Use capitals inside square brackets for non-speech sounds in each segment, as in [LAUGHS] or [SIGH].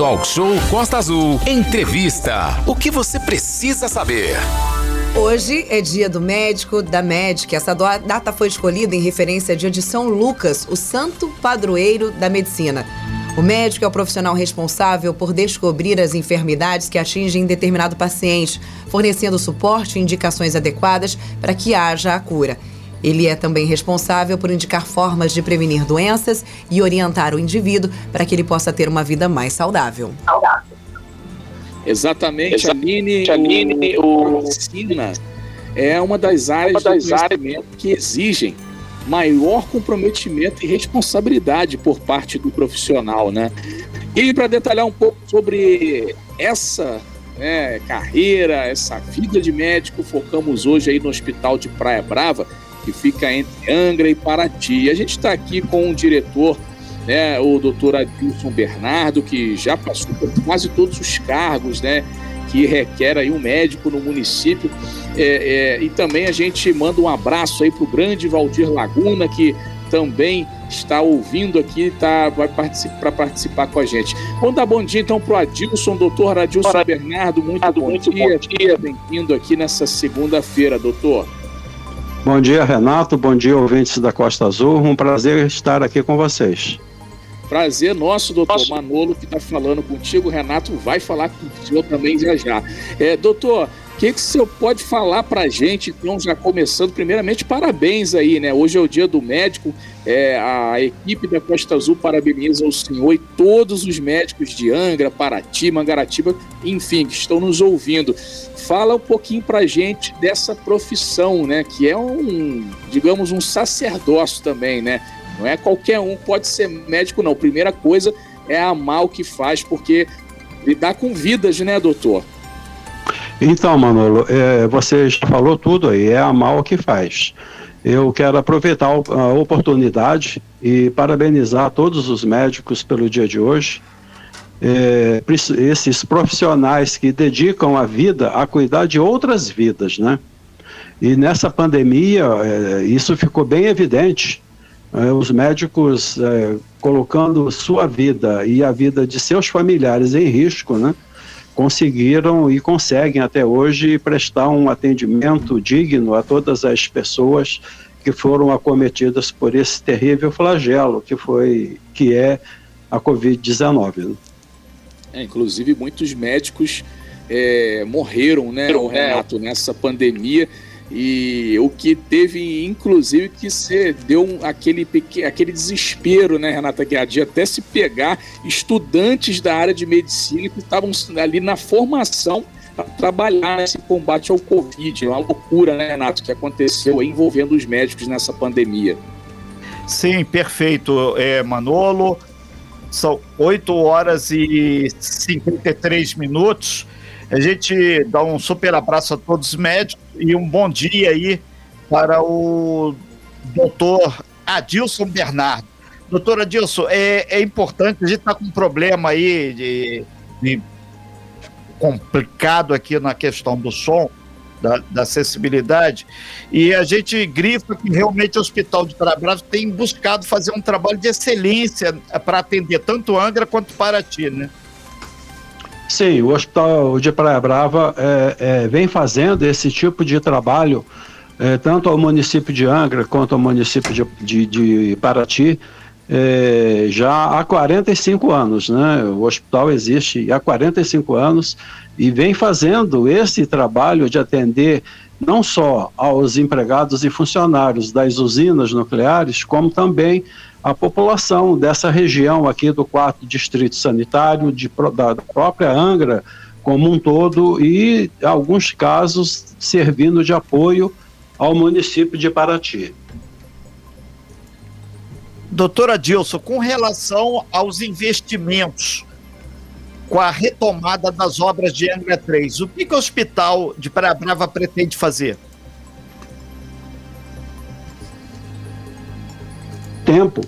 Talk Show Costa Azul. Entrevista. O que você precisa saber? Hoje é dia do médico, da médica. Essa data foi escolhida em referência a dia de São Lucas, o santo padroeiro da medicina. O médico é o profissional responsável por descobrir as enfermidades que atingem determinado paciente, fornecendo suporte e indicações adequadas para que haja a cura. Ele é também responsável por indicar formas de prevenir doenças e orientar o indivíduo para que ele possa ter uma vida mais saudável. Saudável. Exatamente, Exa Aline, Aline o, medicina é uma das áreas, uma das áreas que exigem maior comprometimento e responsabilidade por parte do profissional, né? E para detalhar um pouco sobre essa né, carreira, essa vida de médico, focamos hoje aí no Hospital de Praia Brava, que fica entre Angra e Paraty. E a gente está aqui com o diretor, né, o doutor Adilson Bernardo, que já passou por quase todos os cargos, né, que requer aí um médico no município. É, é, e também a gente manda um abraço aí para o grande Valdir Laguna, que também está ouvindo aqui, tá, vai participar para participar com a gente. Vamos dar bom dia então para o Adilson, doutor Adilson Bernardo, muito, bom, muito dia, dia. bem-vindo aqui nessa segunda-feira, doutor. Bom dia, Renato. Bom dia, ouvintes da Costa Azul. Um prazer estar aqui com vocês. Prazer nosso, doutor. Manolo, que está falando contigo. O Renato vai falar com o senhor também já já. É, doutor, que, que o senhor pode falar para a gente, então, já começando? Primeiramente, parabéns aí, né? Hoje é o dia do médico. É, a equipe da Costa Azul parabeniza o senhor e todos os médicos de Angra, Paraty, Mangaratiba, enfim, que estão nos ouvindo. Fala um pouquinho para a gente dessa profissão, né? Que é um, digamos, um sacerdócio também, né? Não é qualquer um pode ser médico, não. Primeira coisa é amar o que faz, porque lidar com vidas, né, doutor? Então, Manolo, é, você já falou tudo aí, é amar o que faz. Eu quero aproveitar a oportunidade e parabenizar todos os médicos pelo dia de hoje. É, esses profissionais que dedicam a vida a cuidar de outras vidas, né? E nessa pandemia, é, isso ficou bem evidente é, os médicos é, colocando sua vida e a vida de seus familiares em risco, né, conseguiram e conseguem até hoje prestar um atendimento digno a todas as pessoas que foram acometidas por esse terrível flagelo que foi que é a Covid-19. Né? É, inclusive muitos médicos é, morreram, né, Renato, nessa pandemia e o que teve, inclusive, que ser deu um, aquele, aquele desespero, né, Renata Guiar, de até se pegar estudantes da área de medicina que estavam ali na formação para trabalhar nesse combate ao Covid. É uma loucura, né, Renato, que aconteceu envolvendo os médicos nessa pandemia. Sim, perfeito, é, Manolo. São 8 horas e 53 minutos. A gente dá um super abraço a todos os médicos e um bom dia aí para o doutor Adilson Bernardo. Doutor Adilson, é, é importante, a gente está com um problema aí de, de complicado aqui na questão do som, da, da, acessibilidade, e a gente grifa que realmente o Hospital de Parabrás tem buscado fazer um trabalho de excelência para atender tanto Angra quanto Paraty, né? Sim, o Hospital de Praia Brava é, é, vem fazendo esse tipo de trabalho, é, tanto ao município de Angra quanto ao município de, de, de Paraty, é, já há 45 anos. Né? O hospital existe há 45 anos e vem fazendo esse trabalho de atender não só aos empregados e funcionários das usinas nucleares, como também a população dessa região aqui do quarto distrito sanitário, de, da própria Angra como um todo, e em alguns casos servindo de apoio ao município de Paraty. Doutora Dilson, com relação aos investimentos, com a retomada das obras de Angra 3, o que, que o Hospital de Praia Brava pretende fazer? tempo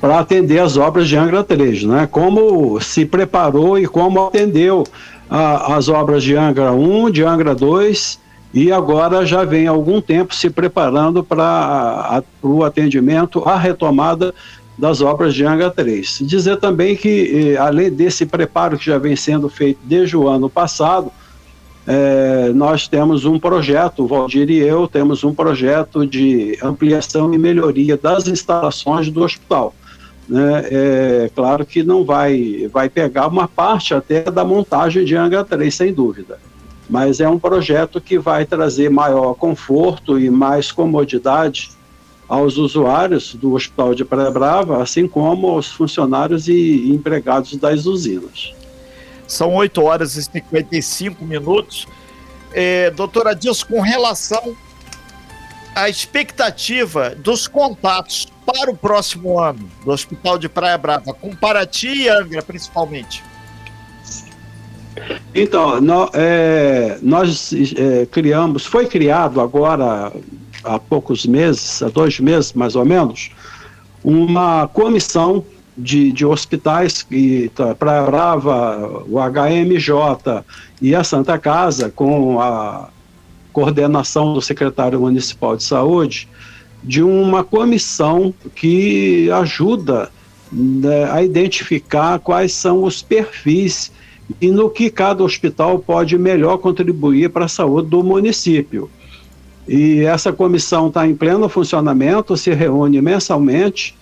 para atender as obras de Angra 3, né? Como se preparou e como atendeu a, as obras de Angra 1, de Angra 2 e agora já vem algum tempo se preparando para o atendimento, a retomada das obras de Angra 3. Dizer também que, eh, além desse preparo que já vem sendo feito desde o ano passado, é, nós temos um projeto, o Valdir e eu temos um projeto de ampliação e melhoria das instalações do hospital. Né? É claro que não vai, vai pegar uma parte até da montagem de Angra 3, sem dúvida. Mas é um projeto que vai trazer maior conforto e mais comodidade aos usuários do Hospital de Praia Brava, assim como aos funcionários e empregados das usinas. São 8 horas e 55 minutos. É, doutora Dilson, com relação à expectativa dos contatos para o próximo ano do Hospital de Praia Brava, com Paraty e Angra, principalmente. Então, no, é, nós é, criamos, foi criado agora há poucos meses, há dois meses mais ou menos, uma comissão de, de hospitais, que tá, Praia Brava, o HMJ e a Santa Casa, com a coordenação do secretário municipal de saúde, de uma comissão que ajuda né, a identificar quais são os perfis e no que cada hospital pode melhor contribuir para a saúde do município. E essa comissão está em pleno funcionamento, se reúne mensalmente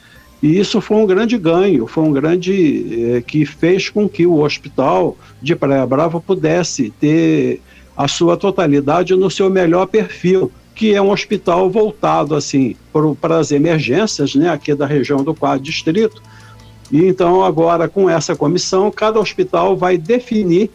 e isso foi um grande ganho, foi um grande eh, que fez com que o hospital de Praia Brava pudesse ter a sua totalidade no seu melhor perfil, que é um hospital voltado assim para as emergências, né, aqui da região do quarto distrito. E então agora com essa comissão, cada hospital vai definir,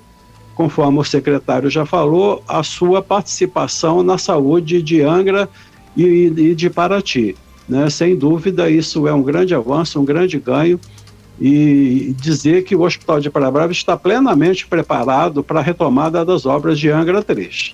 conforme o secretário já falou, a sua participação na saúde de Angra e, e de Paraty. Né? Sem dúvida, isso é um grande avanço, um grande ganho e dizer que o Hospital de Parabrava está plenamente preparado para a retomada das obras de Angra 3.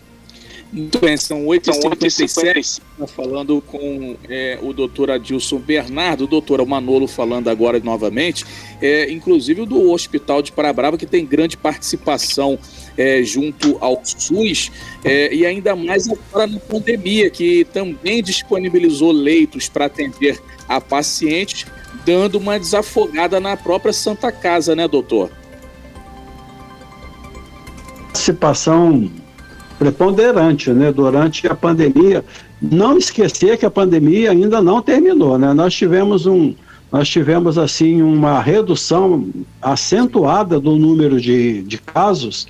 Muito bem, são 8h57, tá falando com é, o doutor Adilson Bernardo, o doutor Manolo falando agora novamente, é, inclusive do Hospital de Parabrava, que tem grande participação é, junto ao SUS, é, e ainda mais agora na pandemia, que também disponibilizou leitos para atender a pacientes, dando uma desafogada na própria Santa Casa, né, doutor? Participação preponderante, né, durante a pandemia. Não esquecer que a pandemia ainda não terminou, né? Nós tivemos um, nós tivemos assim uma redução acentuada do número de, de casos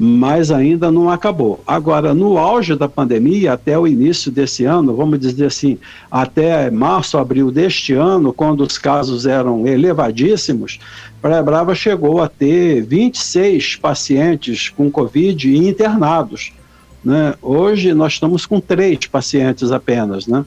mas ainda não acabou. Agora, no auge da pandemia, até o início desse ano, vamos dizer assim, até março, abril deste ano, quando os casos eram elevadíssimos, Praia Brava chegou a ter 26 pacientes com Covid internados. Né? Hoje nós estamos com três pacientes apenas, né?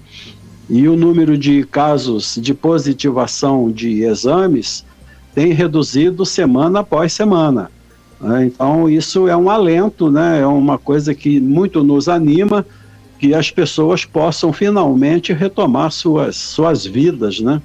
E o número de casos de positivação de exames tem reduzido semana após semana. Né? Então, isso é um alento, né? é uma coisa que muito nos anima, que as pessoas possam finalmente retomar suas, suas vidas. Né?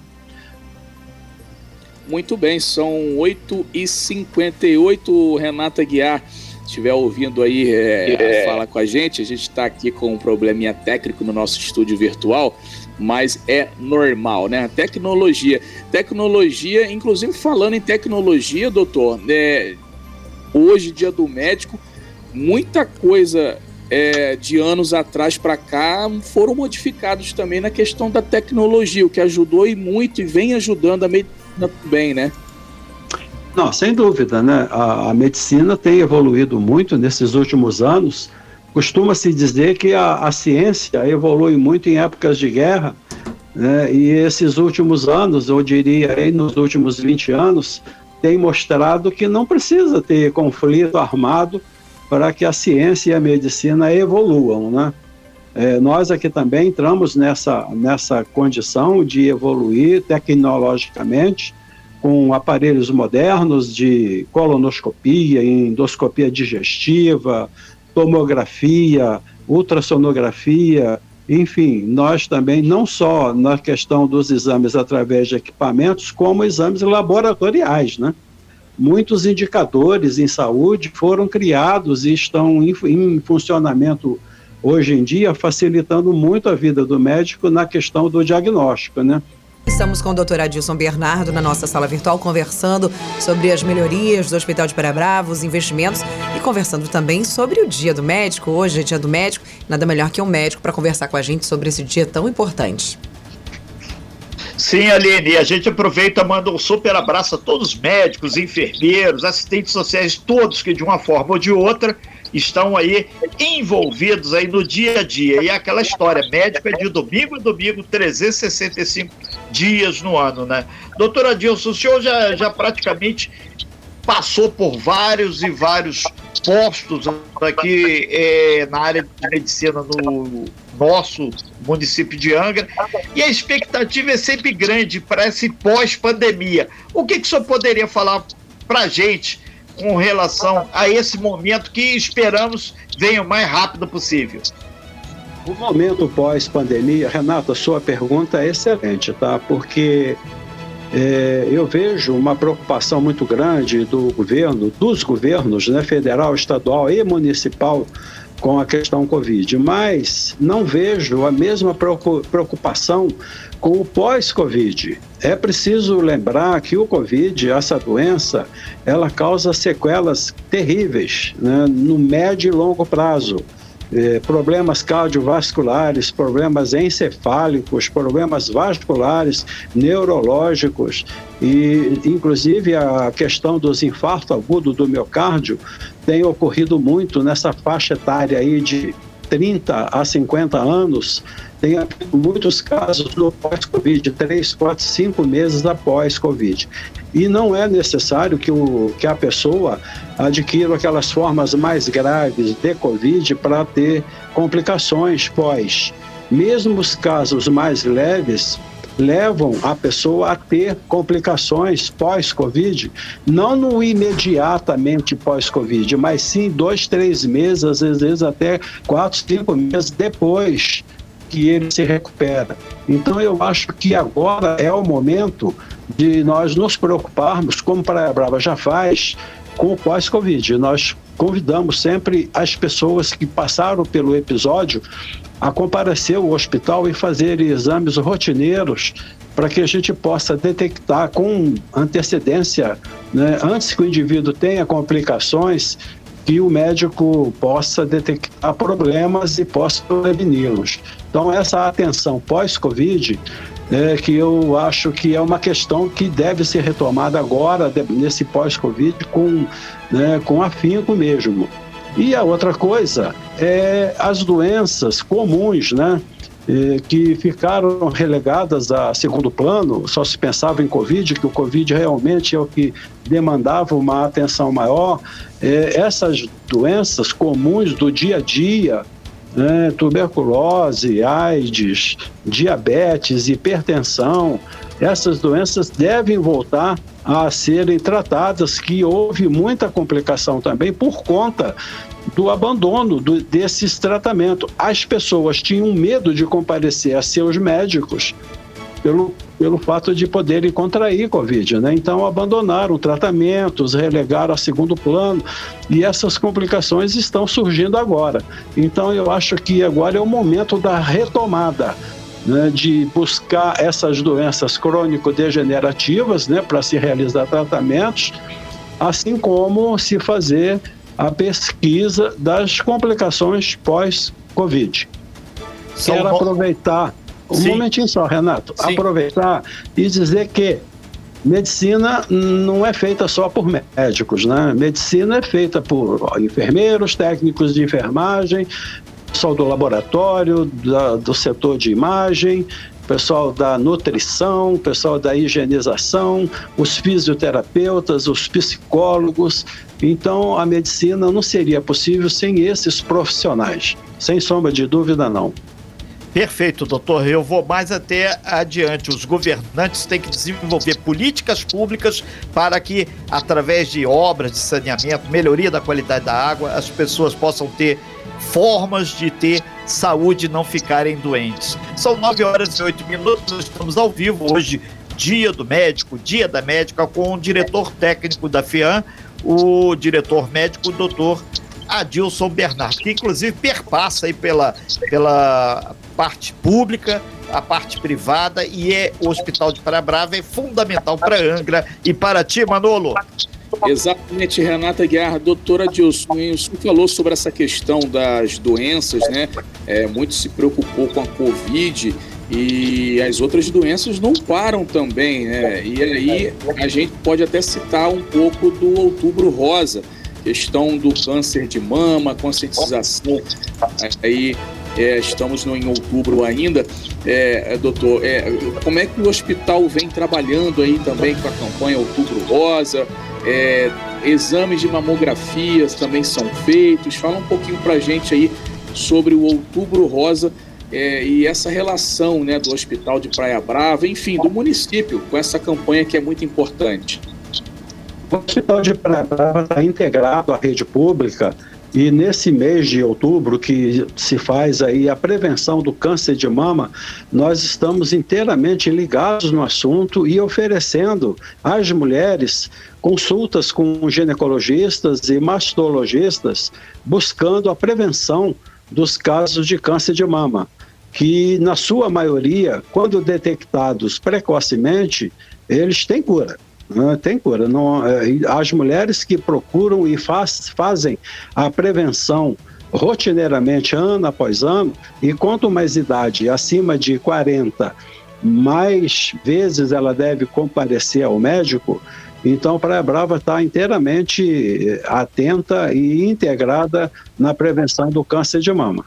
Muito bem, são 8h58, Renata Guiar estiver ouvindo aí, é, é. fala com a gente. A gente está aqui com um probleminha técnico no nosso estúdio virtual, mas é normal, né? Tecnologia. Tecnologia, inclusive falando em tecnologia, doutor, é, hoje, dia do médico, muita coisa é, de anos atrás para cá foram modificados também na questão da tecnologia, o que ajudou e muito e vem ajudando a medicina também, né? Não, sem dúvida, né? A, a medicina tem evoluído muito nesses últimos anos. Costuma-se dizer que a, a ciência evolui muito em épocas de guerra, né? e esses últimos anos, eu diria aí nos últimos 20 anos, tem mostrado que não precisa ter conflito armado para que a ciência e a medicina evoluam, né? É, nós aqui também entramos nessa, nessa condição de evoluir tecnologicamente com aparelhos modernos de colonoscopia, endoscopia digestiva, tomografia, ultrassonografia, enfim, nós também, não só na questão dos exames através de equipamentos, como exames laboratoriais, né? Muitos indicadores em saúde foram criados e estão em, em funcionamento hoje em dia, facilitando muito a vida do médico na questão do diagnóstico, né? Estamos com o doutor Adilson Bernardo na nossa sala virtual, conversando sobre as melhorias do Hospital de Parabrava, os investimentos e conversando também sobre o Dia do Médico. Hoje é Dia do Médico, nada melhor que um médico para conversar com a gente sobre esse dia tão importante. Sim, Aline, a gente aproveita manda um super abraço a todos os médicos, enfermeiros, assistentes sociais, todos que de uma forma ou de outra estão aí envolvidos aí no dia a dia. E é aquela história, médico é de domingo a domingo, 365 dias no ano, né? Doutora Dilson, o senhor já, já praticamente passou por vários e vários postos aqui é, na área de medicina no nosso município de Angra, e a expectativa é sempre grande para esse pós-pandemia. O que, que o senhor poderia falar para a gente com relação a esse momento que esperamos venha o mais rápido possível? O momento pós-pandemia, Renata, sua pergunta é excelente, tá? Porque é, eu vejo uma preocupação muito grande do governo, dos governos, né, federal, estadual e municipal, com a questão Covid, mas não vejo a mesma preocupação com o pós-Covid. É preciso lembrar que o Covid, essa doença, ela causa sequelas terríveis né, no médio e longo prazo. É, problemas cardiovasculares, problemas encefálicos, problemas vasculares, neurológicos e, inclusive, a questão dos infartos agudos do miocárdio tem ocorrido muito nessa faixa etária aí de 30 a 50 anos, tem muitos casos no pós-Covid, 3, 4, 5 meses após Covid. E não é necessário que, o, que a pessoa adquira aquelas formas mais graves de Covid para ter complicações pós. Mesmo os casos mais leves, levam a pessoa a ter complicações pós-Covid, não no imediatamente pós-Covid, mas sim dois, três meses, às vezes até quatro, cinco meses depois que ele se recupera. Então eu acho que agora é o momento de nós nos preocuparmos, como Praia Brava já faz, com o pós-Covid. Nós convidamos sempre as pessoas que passaram pelo episódio a comparecer ao hospital e fazer exames rotineiros para que a gente possa detectar com antecedência, né, antes que o indivíduo tenha complicações, que o médico possa detectar problemas e possa preveni-los. Então, essa atenção pós-Covid, é, que eu acho que é uma questão que deve ser retomada agora, nesse pós-Covid, com, né, com afinco mesmo. E a outra coisa é as doenças comuns, né? que ficaram relegadas a segundo plano, só se pensava em Covid, que o Covid realmente é o que demandava uma atenção maior. É, essas doenças comuns do dia a dia, né, tuberculose, AIDS, diabetes, hipertensão, essas doenças devem voltar a serem tratadas, que houve muita complicação também por conta do abandono do, desses tratamentos. As pessoas tinham medo de comparecer a seus médicos pelo, pelo fato de poderem contrair Covid, né? Então abandonaram tratamentos, relegaram a segundo plano e essas complicações estão surgindo agora. Então eu acho que agora é o momento da retomada né, de buscar essas doenças crônico-degenerativas né, para se realizar tratamentos, assim como se fazer a pesquisa das complicações pós-Covid. Quero aproveitar, um Sim. momentinho só, Renato, Sim. aproveitar e dizer que medicina não é feita só por médicos, né? Medicina é feita por enfermeiros, técnicos de enfermagem, pessoal do laboratório, da, do setor de imagem, pessoal da nutrição, pessoal da higienização, os fisioterapeutas, os psicólogos. Então, a medicina não seria possível sem esses profissionais, sem sombra de dúvida, não. Perfeito, doutor. Eu vou mais até adiante. Os governantes têm que desenvolver políticas públicas para que, através de obras de saneamento, melhoria da qualidade da água, as pessoas possam ter formas de ter saúde e não ficarem doentes. São 9 horas e 8 minutos, estamos ao vivo hoje, dia do médico, dia da médica, com o diretor técnico da FIAM, o diretor médico, o doutor Adilson Bernardo, que inclusive perpassa aí pela, pela parte pública a parte privada e é o Hospital de Praia Brava é fundamental para Angra e para ti, Manolo. Exatamente, Renata Guerra, doutora Dilson, você falou sobre essa questão das doenças, né? É, muito se preocupou com a Covid e as outras doenças não param também, né? E aí a gente pode até citar um pouco do Outubro Rosa, questão do câncer de mama, conscientização. Aí é, estamos no, em outubro ainda. É, doutor, é, como é que o hospital vem trabalhando aí também com a campanha Outubro Rosa? É, exames de mamografias também são feitos. Fala um pouquinho para a gente aí sobre o Outubro Rosa é, e essa relação né, do Hospital de Praia Brava, enfim, do município com essa campanha que é muito importante. O Hospital de Praia Brava está integrado à rede pública e nesse mês de outubro, que se faz aí a prevenção do câncer de mama, nós estamos inteiramente ligados no assunto e oferecendo às mulheres consultas com ginecologistas e mastologistas, buscando a prevenção dos casos de câncer de mama que na sua maioria, quando detectados precocemente, eles têm cura. Né? Tem cura. Não, é, as mulheres que procuram e faz, fazem a prevenção rotineiramente, ano após ano, e quanto mais idade, acima de 40, mais vezes ela deve comparecer ao médico. Então, Praia Brava está inteiramente atenta e integrada na prevenção do câncer de mama.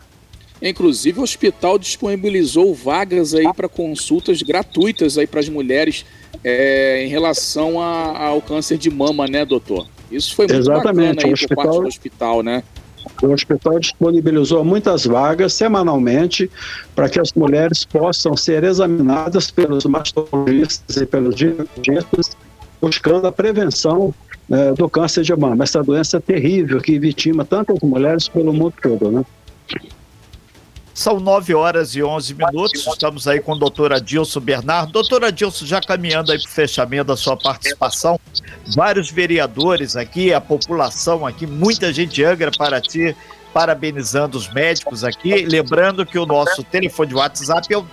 Inclusive, o hospital disponibilizou vagas aí para consultas gratuitas aí para as mulheres é, em relação a, ao câncer de mama, né, doutor? Isso foi muito Exatamente. bacana aí hospital, por parte do hospital, né? O hospital disponibilizou muitas vagas semanalmente para que as mulheres possam ser examinadas pelos mastologistas e pelos ginecologistas, buscando a prevenção é, do câncer de mama. Essa doença é terrível que vitima tantas mulheres pelo mundo todo, né? São 9 horas e 11 minutos. Estamos aí com o doutor Adilson Bernardo. Doutor Adilson, já caminhando aí para o fechamento da sua participação, vários vereadores aqui, a população aqui, muita gente Angra para ti, parabenizando os médicos aqui. Lembrando que o nosso telefone de WhatsApp é o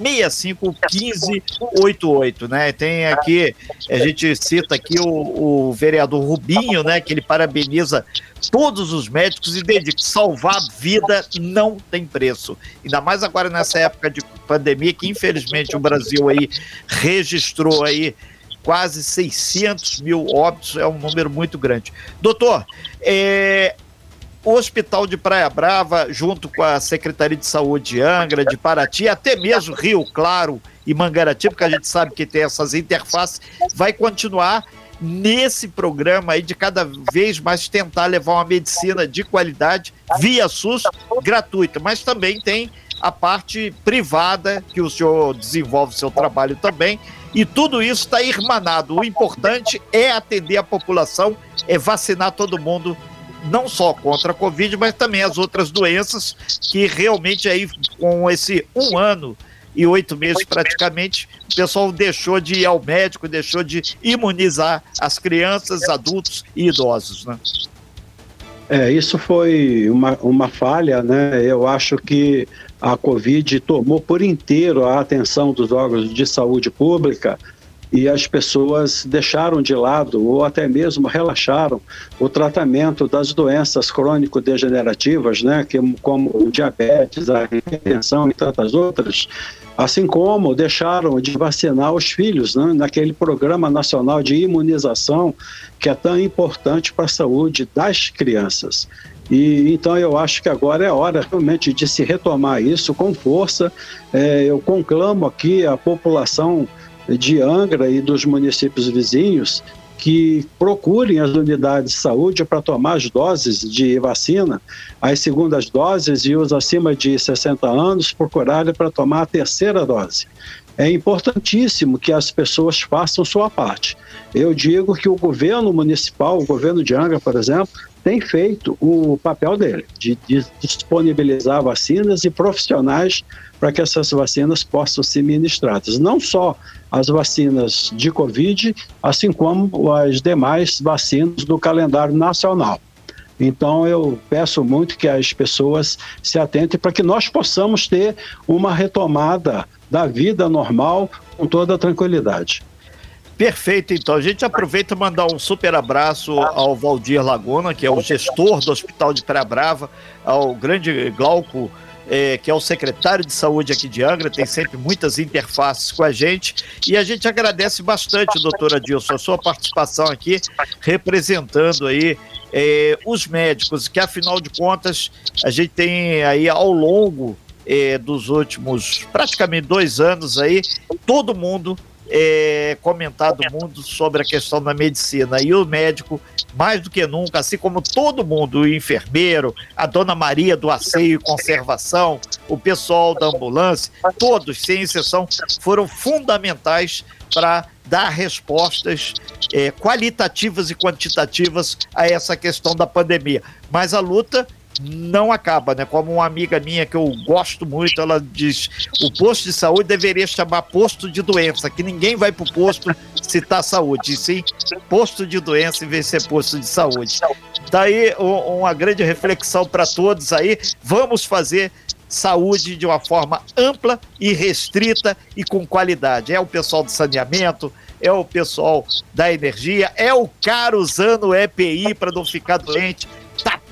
33651588, né? Tem aqui, a gente cita aqui o, o vereador Rubinho, né? Que ele parabeniza todos os médicos e dedica. Salvar vida não tem preço. Ainda mais agora nessa época de pandemia que infelizmente o Brasil aí registrou aí quase 600 mil óbitos, é um número muito grande. Doutor, é, o Hospital de Praia Brava, junto com a Secretaria de Saúde de Angra, de Paraty, até mesmo Rio Claro e Mangaratiba, porque a gente sabe que tem essas interfaces, vai continuar nesse programa aí de cada vez mais tentar levar uma medicina de qualidade via SUS gratuita, mas também tem a parte privada que o senhor desenvolve seu trabalho também e tudo isso está irmanado. O importante é atender a população, é vacinar todo mundo não só contra a Covid, mas também as outras doenças que realmente aí com esse um ano e oito meses praticamente, o pessoal deixou de ir ao médico, deixou de imunizar as crianças, adultos e idosos, né? É, isso foi uma, uma falha, né? Eu acho que a Covid tomou por inteiro a atenção dos órgãos de saúde pública e as pessoas deixaram de lado ou até mesmo relaxaram o tratamento das doenças crônico-degenerativas, né, que, como o diabetes, a hipertensão e tantas outras, assim como deixaram de vacinar os filhos né, naquele programa nacional de imunização que é tão importante para a saúde das crianças. E então eu acho que agora é hora realmente de se retomar isso com força. É, eu conclamo aqui a população de Angra e dos municípios vizinhos que procurem as unidades de saúde para tomar as doses de vacina, as segundas doses e os acima de 60 anos procurarem para tomar a terceira dose. É importantíssimo que as pessoas façam sua parte. Eu digo que o governo municipal, o governo de Angra, por exemplo, tem feito o papel dele, de, de disponibilizar vacinas e profissionais para que essas vacinas possam ser ministradas. Não só as vacinas de Covid, assim como as demais vacinas do calendário nacional. Então eu peço muito que as pessoas se atentem para que nós possamos ter uma retomada da vida normal com toda tranquilidade. Perfeito, então. A gente aproveita e mandar um super abraço ao Valdir Laguna, que é o gestor do Hospital de Praia Brava, ao grande Glauco, é, que é o secretário de saúde aqui de Angra, tem sempre muitas interfaces com a gente. E a gente agradece bastante, doutora Dilson, a sua participação aqui, representando aí é, os médicos, que afinal de contas a gente tem aí ao longo é, dos últimos praticamente dois anos aí, todo mundo é, comentado muito sobre a questão da medicina e o médico, mais do que nunca, assim como todo mundo, o enfermeiro, a dona Maria do asseio e conservação, o pessoal da ambulância, todos, sem exceção, foram fundamentais para dar respostas é, qualitativas e quantitativas a essa questão da pandemia. Mas a luta não acaba, né? Como uma amiga minha que eu gosto muito, ela diz: o posto de saúde deveria chamar posto de doença, que ninguém vai para o posto está saúde, e sim posto de doença em vez de ser posto de saúde. Daí tá uma grande reflexão para todos aí. Vamos fazer saúde de uma forma ampla e restrita e com qualidade. É o pessoal do saneamento, é o pessoal da energia, é o cara usando o EPI para não ficar doente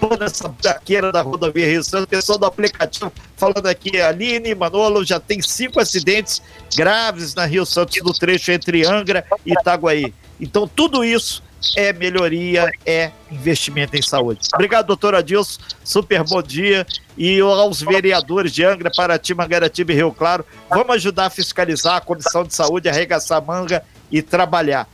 tapando essa braqueira da rodovia Rio Santos. Pessoal do aplicativo falando aqui, Aline Manolo, já tem cinco acidentes graves na Rio Santos no trecho entre Angra e Itaguaí. Então, tudo isso é melhoria, é investimento em saúde. Obrigado, doutor Adilson. Super bom dia. E aos vereadores de Angra, Paraty, Mangaratiba e Rio Claro, vamos ajudar a fiscalizar a Comissão de Saúde, arregaçar manga e trabalhar.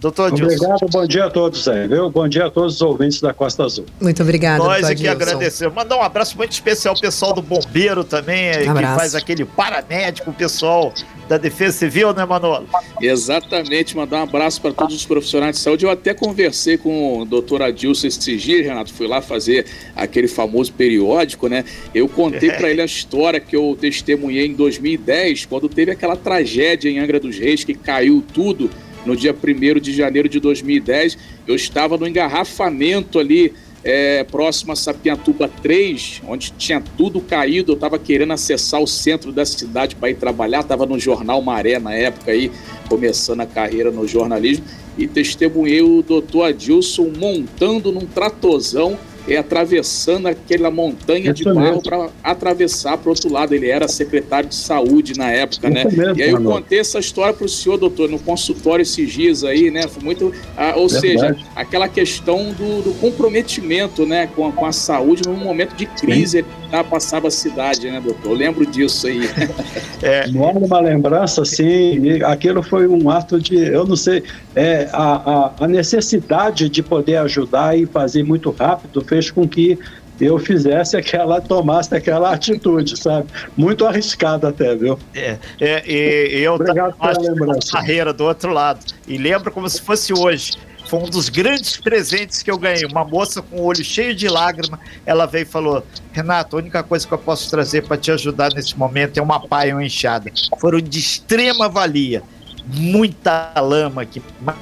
Doutor Adilson. Obrigado, bom dia a todos aí, viu? Bom dia a todos os ouvintes da Costa Azul. Muito obrigado, Nós aqui agradecemos. Mandar um abraço muito especial ao pessoal do Bombeiro também, um que faz aquele paramédico, o pessoal da Defesa Civil, né, Manolo? Exatamente, mandar um abraço para todos os profissionais de saúde. Eu até conversei com o doutor Adilson esses dias, Renato, fui lá fazer aquele famoso periódico, né? Eu contei para [LAUGHS] ele a história que eu testemunhei em 2010, quando teve aquela tragédia em Angra dos Reis, que caiu tudo no dia 1 de janeiro de 2010. Eu estava no engarrafamento ali, é, próximo a Sapiatuba 3, onde tinha tudo caído. Eu estava querendo acessar o centro da cidade para ir trabalhar. Estava no jornal Maré na época aí, começando a carreira no jornalismo. E testemunhei o doutor Adilson montando num tratozão é atravessando aquela montanha Isso de barro para atravessar para o outro lado. Ele era secretário de saúde na época, Isso né? Mesmo, e aí eu contei essa história para o senhor, doutor, no consultório esses dias aí, né? Foi muito. Ah, ou seja, aquela questão do, do, comprometimento né, com, a, com a saúde num momento de crise que tá, passava a cidade, né, doutor? Eu lembro disso aí. [LAUGHS] é. É uma lembrança, assim, aquilo foi um ato de, eu não sei, é, a, a, a necessidade de poder ajudar e fazer muito rápido fez fez com que eu fizesse aquela, tomasse aquela atitude, sabe? Muito arriscada até, viu? É, é e, eu Obrigado pela carreira do outro lado. E lembro como se fosse hoje. Foi um dos grandes presentes que eu ganhei. Uma moça com o olho cheio de lágrima, ela veio e falou: Renato, a única coisa que eu posso trazer para te ajudar nesse momento é uma paia uma enxada. Foram de extrema valia. Muita lama aqui, mas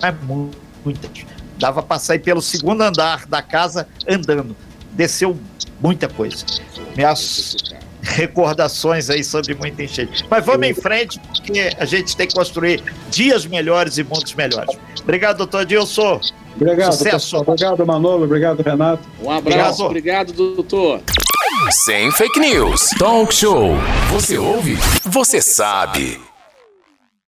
muita Dava para sair pelo segundo andar da casa andando. Desceu muita coisa. Minhas recordações aí sobre muita enchente. Mas vamos em frente, porque a gente tem que construir dias melhores e mundos melhores. Obrigado, doutor Dilson. Obrigado, Sucesso. Obrigado, Manolo. Obrigado, Renato. Um abraço. Obrigado, obrigado doutor. Sem fake news. Talk show. Você ouve? Você sabe.